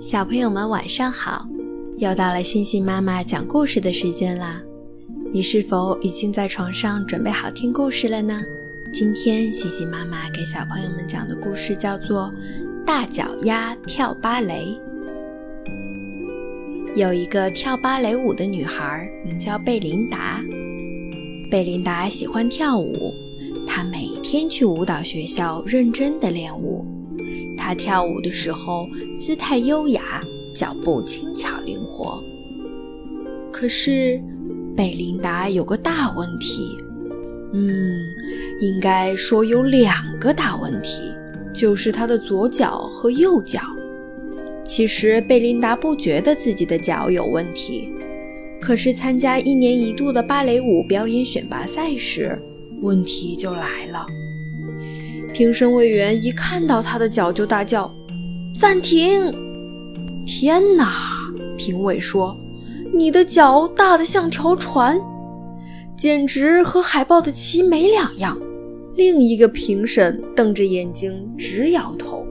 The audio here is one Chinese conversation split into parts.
小朋友们晚上好，又到了星星妈妈讲故事的时间啦！你是否已经在床上准备好听故事了呢？今天星星妈妈给小朋友们讲的故事叫做《大脚丫跳芭蕾》。有一个跳芭蕾舞的女孩，名叫贝琳达。贝琳达喜欢跳舞，她每天去舞蹈学校认真的练舞。她跳舞的时候姿态优雅，脚步轻巧灵活。可是，贝琳达有个大问题，嗯，应该说有两个大问题，就是她的左脚和右脚。其实，贝琳达不觉得自己的脚有问题。可是参加一年一度的芭蕾舞表演选拔赛时，问题就来了。评审委员一看到他的脚就大叫：“暂停！”天哪！评委说：“你的脚大得像条船，简直和海豹的鳍没两样。”另一个评审瞪着眼睛直摇头。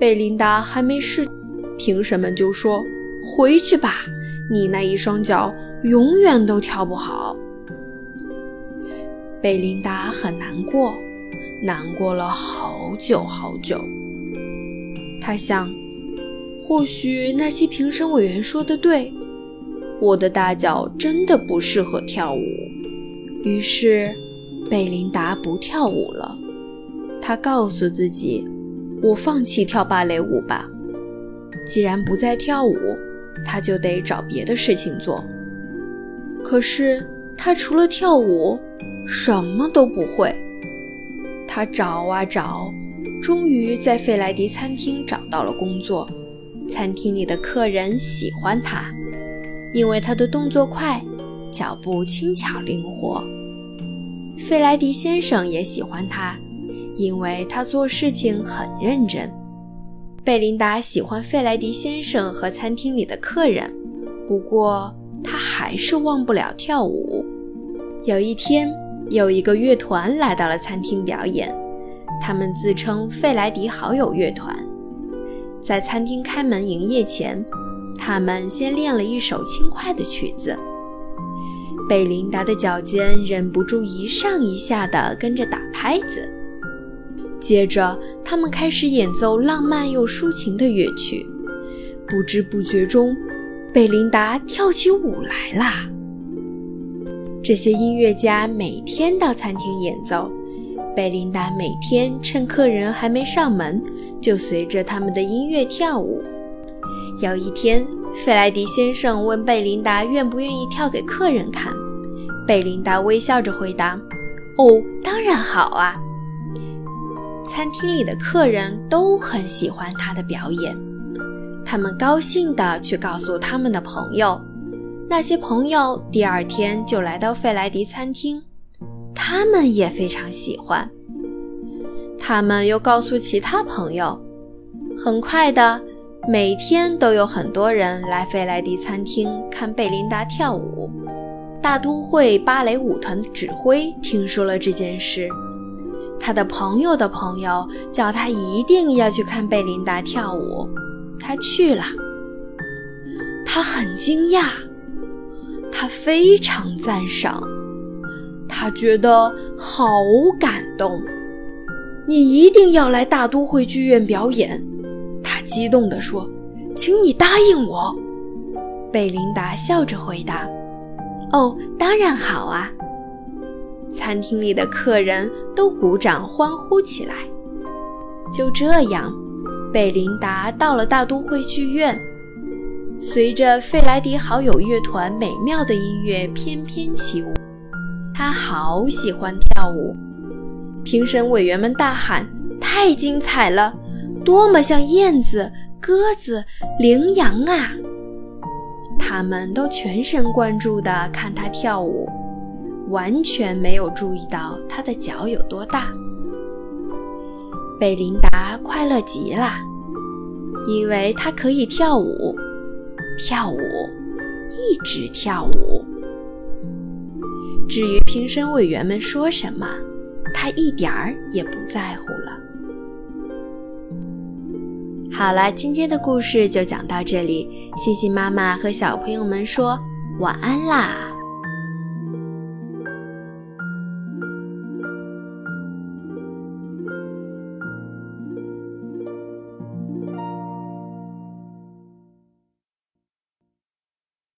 贝琳达还没试，评审们就说：“回去吧。”你那一双脚永远都跳不好。贝琳达很难过，难过了好久好久。他想，或许那些评审委员说的对，我的大脚真的不适合跳舞。于是，贝琳达不跳舞了。她告诉自己：“我放弃跳芭蕾舞吧。既然不再跳舞。”他就得找别的事情做。可是他除了跳舞，什么都不会。他找啊找，终于在费莱迪餐厅找到了工作。餐厅里的客人喜欢他，因为他的动作快，脚步轻巧灵活。费莱迪先生也喜欢他，因为他做事情很认真。贝琳达喜欢费莱迪先生和餐厅里的客人，不过她还是忘不了跳舞。有一天，有一个乐团来到了餐厅表演，他们自称费莱迪好友乐团。在餐厅开门营业前，他们先练了一首轻快的曲子。贝琳达的脚尖忍不住一上一下地跟着打拍子。接着，他们开始演奏浪漫又抒情的乐曲。不知不觉中，贝琳达跳起舞来啦。这些音乐家每天到餐厅演奏，贝琳达每天趁客人还没上门，就随着他们的音乐跳舞。有一天，费莱迪先生问贝琳达愿不愿意跳给客人看。贝琳达微笑着回答：“哦，当然好啊。”餐厅里的客人都很喜欢他的表演，他们高兴地去告诉他们的朋友，那些朋友第二天就来到费莱迪餐厅，他们也非常喜欢。他们又告诉其他朋友，很快的，每天都有很多人来费莱迪餐厅看贝琳达跳舞。大都会芭蕾舞团的指挥听说了这件事。他的朋友的朋友叫他一定要去看贝琳达跳舞，他去了。他很惊讶，他非常赞赏，他觉得好感动。你一定要来大都会剧院表演，他激动地说：“请你答应我。”贝琳达笑着回答：“哦，当然好啊。”餐厅里的客人都鼓掌欢呼起来。就这样，贝琳达到了大都会剧院，随着费莱迪好友乐团美妙的音乐翩翩起舞。他好喜欢跳舞。评审委员们大喊：“太精彩了！多么像燕子、鸽子、羚羊啊！”他们都全神贯注地看他跳舞。完全没有注意到他的脚有多大。贝琳达快乐极了，因为她可以跳舞，跳舞，一直跳舞。至于评审委员们说什么，他一点儿也不在乎了。好了，今天的故事就讲到这里，星星妈妈和小朋友们说晚安啦。